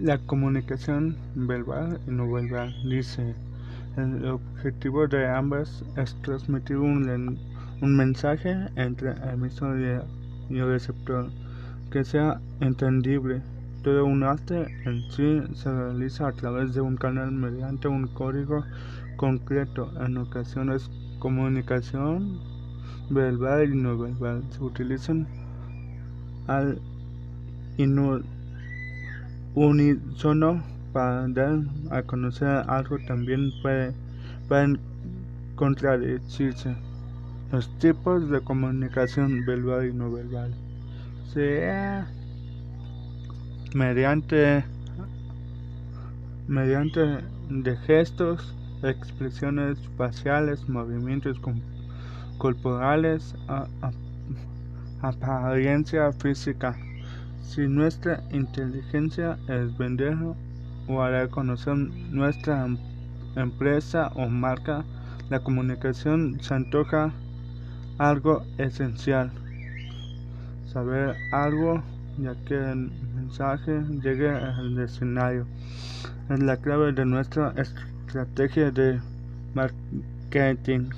la comunicación verbal y no verbal. Dice, el objetivo de ambas es transmitir un, un mensaje entre emisor y el receptor que sea entendible. Todo un arte en sí se realiza a través de un canal mediante un código concreto. En ocasiones, comunicación verbal y no verbal se utilizan al unísono para dar a conocer algo también puede, pueden contradecirse. Los tipos de comunicación verbal y no verbal sea mediante mediante de gestos, expresiones faciales, movimientos corporales, apariencia física. Si nuestra inteligencia es vender o hará conocer nuestra em-, empresa o marca, la comunicación se antoja algo esencial. Saber algo ya que el mensaje llegue al escenario es la clave de nuestra estrategia de marketing.